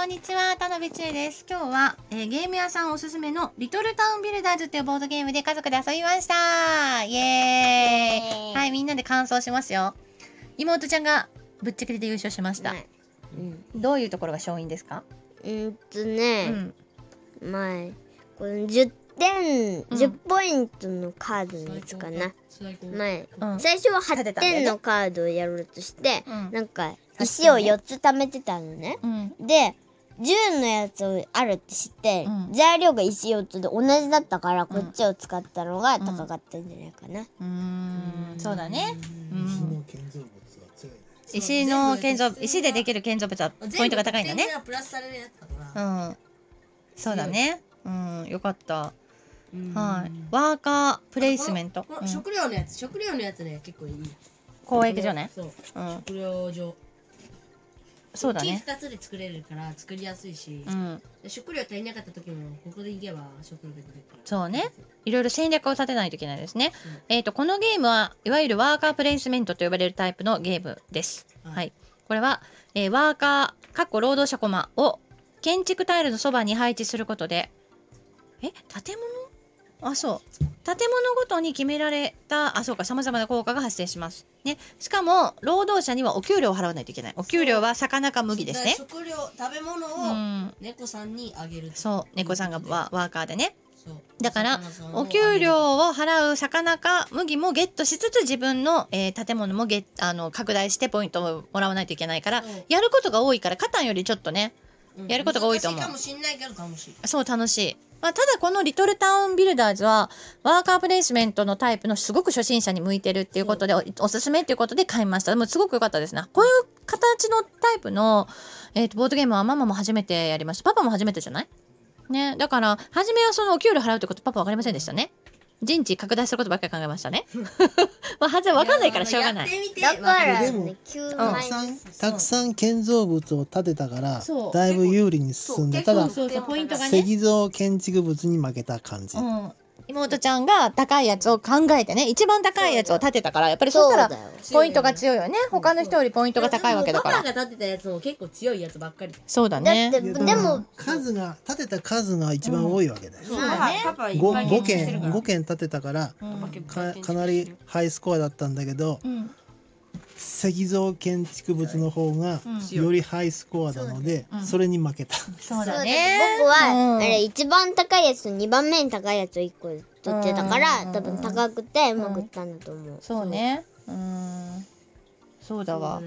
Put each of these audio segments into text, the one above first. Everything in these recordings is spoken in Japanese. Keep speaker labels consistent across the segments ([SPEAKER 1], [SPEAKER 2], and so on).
[SPEAKER 1] こんにちは。田辺千恵です。今日は、えーゲーム屋さんおすすめのリトルタウンビルダーズっていうボードゲームで家族で遊びましたイエーイはい、みんなで感想しますよ。妹ちゃんがぶっちゃけで優勝しました。
[SPEAKER 2] ねうん
[SPEAKER 1] どういうところが勝因ですか？
[SPEAKER 2] うーんと
[SPEAKER 1] う
[SPEAKER 2] ね、
[SPEAKER 1] ん。
[SPEAKER 2] 前この10点、
[SPEAKER 1] うん
[SPEAKER 2] 10ポイントのカードのやつかな前、
[SPEAKER 1] うん
[SPEAKER 2] 最初は8
[SPEAKER 1] 立てたんだよね
[SPEAKER 2] 点のカードをやろうとして、
[SPEAKER 1] うん
[SPEAKER 2] なんか
[SPEAKER 1] 確
[SPEAKER 2] 石を
[SPEAKER 1] かにね
[SPEAKER 2] 4つ貯めてたのね
[SPEAKER 1] うん。
[SPEAKER 2] で10のやつをあるって知って、
[SPEAKER 1] うん
[SPEAKER 2] 材料が石4つで同じだったからこっちを使ったのが高かったんじゃないかな、
[SPEAKER 1] うーん。そうだね。うん。
[SPEAKER 3] 石の建造物は強いね。
[SPEAKER 1] 石の建造、石でできる建造物はポイントが高いんだね。
[SPEAKER 4] 全部プラスされるやつだから
[SPEAKER 1] うん。そうだね。うん。よかった。
[SPEAKER 4] うん
[SPEAKER 1] はい。ワーカープレイスメント。
[SPEAKER 4] 食料のやつ食料のやつね結構いい
[SPEAKER 1] 交易所ね。
[SPEAKER 4] そう
[SPEAKER 1] うん。
[SPEAKER 4] 食料所
[SPEAKER 1] そうだね。
[SPEAKER 4] 木2つで作れるから作りやすいし
[SPEAKER 1] うん。
[SPEAKER 4] で食料足りなかった時もここで行けば食料が出てくるから
[SPEAKER 1] そうねいろいろ戦略を立てないといけないですね。
[SPEAKER 4] うん
[SPEAKER 1] えっ、と、このゲームはいわゆるワーカープレイスメントと呼ばれるタイプのゲームです。
[SPEAKER 4] はい
[SPEAKER 1] はい。これは、えーワーカー、かっこ労働者コマを建築タイルのそばに配置することで、え？建物？あ、そう。建物ごとに決められた、あ、そうか、様々な効果が発生します。ね。しかも、労働者にはお給料を払わないといけない。お給料は魚か麦ですね。
[SPEAKER 4] 食料食べ物
[SPEAKER 1] う
[SPEAKER 4] を
[SPEAKER 1] ん。
[SPEAKER 4] 猫さんにあげる
[SPEAKER 1] そう。猫さんがワワーカーでね。だからお給料を払う魚か麦もゲットしつつ自分の、えー建物もゲッあの拡大してポイントをもらわないといけないからやることが多いからカタンよりちょっとね
[SPEAKER 4] うん
[SPEAKER 1] やることが多いと思う。
[SPEAKER 4] 難しいかもしんないけど楽しい。
[SPEAKER 1] そう楽しい、まあ、ただこのリトルタウンビルダーズはワーカープレイスメントのタイプのすごく初心者に向いてるっていうことでおおすすめっていうことで買いました。でもすごく良かったですねこういう形のタイプの、えーとボードゲームはママも初めてやりました。パパも初めてじゃない？ね。だから初めはそのお給料払うってことパパ分かりませんでしたね陣地拡大することばっかり考えましたね。まあはず分かんないからしょうがない。
[SPEAKER 4] やってみて
[SPEAKER 2] だから
[SPEAKER 3] でも
[SPEAKER 2] ね9
[SPEAKER 3] た
[SPEAKER 2] 枚
[SPEAKER 3] くさん、たくさん建造物を建てたから
[SPEAKER 1] そう、
[SPEAKER 3] だいぶ有利に進んで、ただ、
[SPEAKER 1] そうそうポイントがね。
[SPEAKER 3] 石造建築物に負けた感じ。
[SPEAKER 1] うん、妹ちゃんが高いやつを考えてね一番高いやつを立てたからやっぱりそしたらポイントが強いよね。他の人よりポイントが高いわけだから。
[SPEAKER 4] パパが立てたやつも結構強いやつばっかり。
[SPEAKER 1] そうだ
[SPEAKER 2] だ
[SPEAKER 1] ね
[SPEAKER 2] でも
[SPEAKER 3] 数が、建てた数が一番多いわけだよ。
[SPEAKER 1] そうだね。
[SPEAKER 4] パパいっ
[SPEAKER 3] 五
[SPEAKER 4] ぱい
[SPEAKER 3] 五件、
[SPEAKER 4] 建築してるから。
[SPEAKER 3] 五件建てたから、
[SPEAKER 1] うん。
[SPEAKER 3] かかなりハイスコアだったんだけど、
[SPEAKER 1] うん
[SPEAKER 3] 石造建築物の方が
[SPEAKER 1] うん。
[SPEAKER 3] よりハイスコアなので、
[SPEAKER 1] うん。
[SPEAKER 3] それに負けた。
[SPEAKER 1] そう
[SPEAKER 2] そうだ
[SPEAKER 1] だね。
[SPEAKER 2] ね僕は、
[SPEAKER 1] うん。
[SPEAKER 2] あれ一番高いやつと2番目に高いやつを1個取ってたから、
[SPEAKER 1] うん。
[SPEAKER 2] 多分高くてうまくいったんだと思う、
[SPEAKER 1] そうね。うん。そうだわ。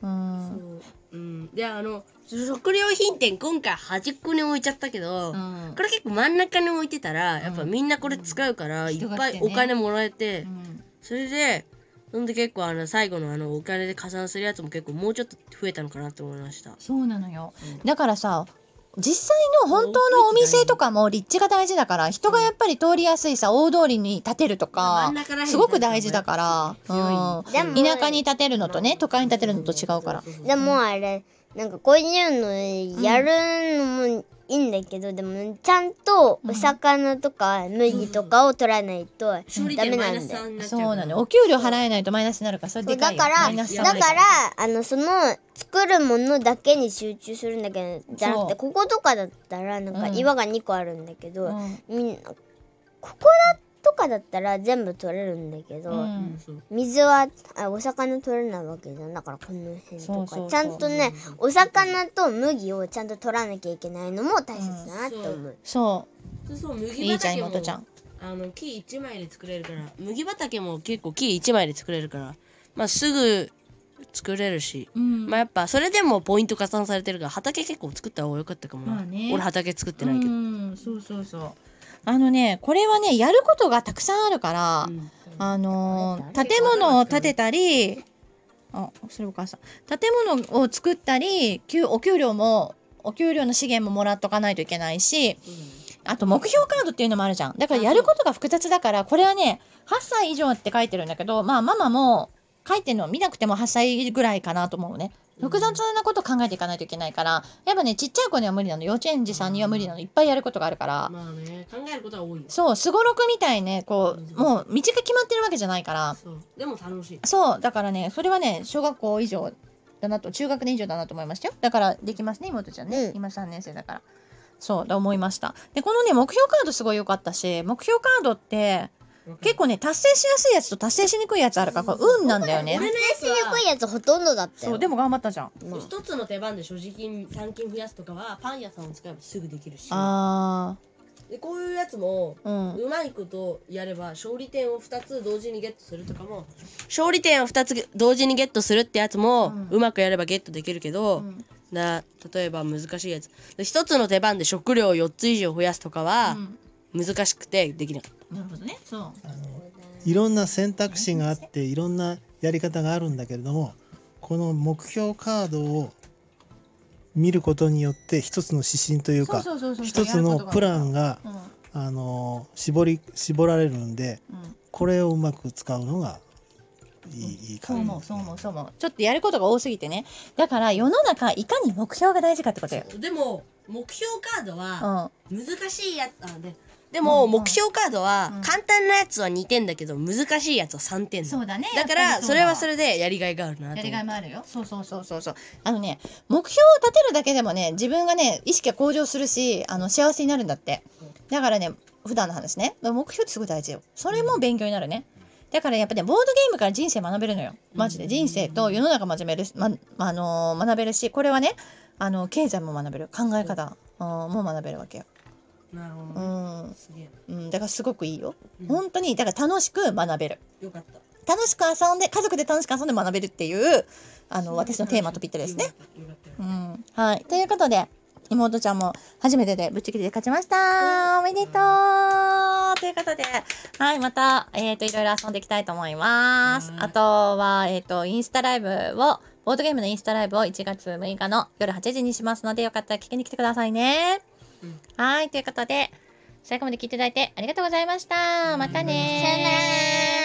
[SPEAKER 4] そう
[SPEAKER 1] ん。
[SPEAKER 4] そう。うん。であの食料品店今回端っこに置いちゃったけど、
[SPEAKER 1] うん。
[SPEAKER 4] これ結構真ん中に置いてたらやっぱみんなこれ使うから、いっぱいお金もらえて、
[SPEAKER 1] うん。
[SPEAKER 4] それでそんで結構あの最後のあのお金で加算するやつも結構もうちょっと増えたのかなって思いました。
[SPEAKER 1] そうなのよ。だからさ実際の本当のお店とかも立地が大事だから人がやっぱり通りやすいさ大通りに建てると
[SPEAKER 4] 真
[SPEAKER 1] かすごく大事だから、
[SPEAKER 4] 強
[SPEAKER 1] うん、田舎に建てるのとね都会に建てるのと違うから。
[SPEAKER 2] でもあれなんかこういうのやるのもいいんだけど、でもちゃんとお魚とか麦とかを取らないとダメなんだよ。
[SPEAKER 4] 3になっちゃ
[SPEAKER 1] そう
[SPEAKER 4] う
[SPEAKER 1] なのよ。お給料払えないとマイナスになるからそれでかいよ。
[SPEAKER 2] だからだ
[SPEAKER 1] 3
[SPEAKER 2] から。あのその作るものだけに集中するんだけどじゃなくてこことかだったらなんか
[SPEAKER 1] うん
[SPEAKER 2] 岩が2個あるんだけど、
[SPEAKER 1] うん。
[SPEAKER 2] みんなここだとかだったら全部取れるんだけど、
[SPEAKER 1] うん。
[SPEAKER 2] 水はあお魚取れないわけじゃんだからこの辺とか
[SPEAKER 1] そうそうそう。
[SPEAKER 2] ちゃんとねお魚と麦をちゃんと取らなきゃいけないのも大切だなって思う、
[SPEAKER 1] そ
[SPEAKER 4] そうそう麦
[SPEAKER 1] ういいじゃん
[SPEAKER 4] 畑も
[SPEAKER 1] 妹ちゃん
[SPEAKER 4] あの木1枚で作れるから麦畑も結構木1枚で作れるからまあすぐ作れるし、
[SPEAKER 1] うん。
[SPEAKER 4] まあやっぱそれでもポイント加算されてるから畑結構作った方が良かったかもな、
[SPEAKER 1] まあね。
[SPEAKER 4] 俺畑作ってないけど、
[SPEAKER 1] うんそうそうそうあのねこれはねやることがたくさんあるから、
[SPEAKER 4] うん。
[SPEAKER 1] あのー建物を建てたりあそれお母さん。建物を作ったり給お給料もお給料の資源ももらっとかないといけないしあと目標カードっていうのもあるじゃん。だからやることが複雑だからこれはね8歳以上って書いてるんだけどまあママも書いてるのを見なくても8歳ぐらいかなと思うね複雑なこと考えていかないといけないからやっぱねちっちゃい子には無理なの幼稚園児さんには無理なの。いっぱいやることがあるから。
[SPEAKER 4] まあね考えることは多いよ。
[SPEAKER 1] そう。すごろくみたいねこうもう道が決まってるわけじゃないから。
[SPEAKER 4] そう。でも楽しい。
[SPEAKER 1] そう。だからねそれはね小学校以上だなと中学年以上だなと思いましたよ。だからできますね妹ちゃんね、
[SPEAKER 2] うん。
[SPEAKER 1] 今3年生だから。そう。だ思いました。でこのね目標カードすごい良かったし目標カードって結構ね達成しやすいやつと達成しにくいやつあるからこれ運なんだよね。
[SPEAKER 2] 達成しにくいやつほとんどだったよ。
[SPEAKER 1] そうでも頑張ったじゃん。
[SPEAKER 2] まあ
[SPEAKER 4] 一つの手番で所持金3金増やすとかはパン屋さんを使えばすぐできるし。
[SPEAKER 1] あ
[SPEAKER 4] でこういうやつも
[SPEAKER 1] ーうん。
[SPEAKER 4] うまいことやれば勝利点を2つ同時にゲットするとかも勝利点を2つ同時にゲットするってやつも、
[SPEAKER 1] うん。
[SPEAKER 4] うまくやればゲットできるけど、
[SPEAKER 1] うん。
[SPEAKER 4] な例えば難しいやつ。で一つの手番で食料を4つ以上増やすとかは難しくてできなかっ
[SPEAKER 1] なるほどね。そう。
[SPEAKER 3] あのいろんな選択肢があっていろんなやり方があるんだけれどもこの目標カードを見ることによって一つの指針というか
[SPEAKER 1] そうそうそうそう。
[SPEAKER 3] 一つのプランが
[SPEAKER 1] うん
[SPEAKER 3] あの絞り絞られるんで
[SPEAKER 1] うん。
[SPEAKER 3] これをうまく使うのがいい,、いい
[SPEAKER 1] そう
[SPEAKER 3] 感じ
[SPEAKER 1] 思うそう思うそう思う。ちょっとやることが多すぎてね。だから世の中いかに目標が大事かってことよ。
[SPEAKER 4] たでも目標カードは
[SPEAKER 1] うん。
[SPEAKER 4] 難しいやつあででも
[SPEAKER 1] うん
[SPEAKER 4] 目標カードは
[SPEAKER 1] うん。
[SPEAKER 4] 簡単なやつは2点だけど難しいやつは3点。だ
[SPEAKER 1] そうだね。
[SPEAKER 4] だからそれはそれでやりがいがあるな
[SPEAKER 1] やりがいもあるよ。そうそうそうそうそう。あのね目標を立てるだけでもね自分がね意識が向上するしあの幸せになるんだって。だからね普段の話ね。目標ってすごい大事よ。それも勉強になるね。だからやっぱねボードゲームから人生学べるのよ。マジで。人生と世の中学べるし、まあのー学べるしこれはねあの経済も学べる。考え方う。んも学べるわけよ。う
[SPEAKER 4] なるほどね。
[SPEAKER 1] ん、
[SPEAKER 4] すげえ
[SPEAKER 1] うん、だからすごくいいよ。
[SPEAKER 4] うん。
[SPEAKER 1] 本当にだから楽しく学べる。
[SPEAKER 4] よかった。
[SPEAKER 1] 楽しく遊んで家族で楽しく遊んで学べるっていうあの私のテーマとぴったりですねうん。はい。ということで、妹ちゃんも初めてでぶっちぎりで勝ちました。おめでとう。ということで、はい、また、えっ、と、いろいろ遊んでいきたいと思います。
[SPEAKER 4] はい
[SPEAKER 1] あとは、えっ、と、インスタライブを、ボードゲームのインスタライブを1月6日の夜8時にしますので、よかったら聞きに来てくださいね。はい、ということで、最後まで聞いていただいてありがとうございました。またね
[SPEAKER 2] さよなら。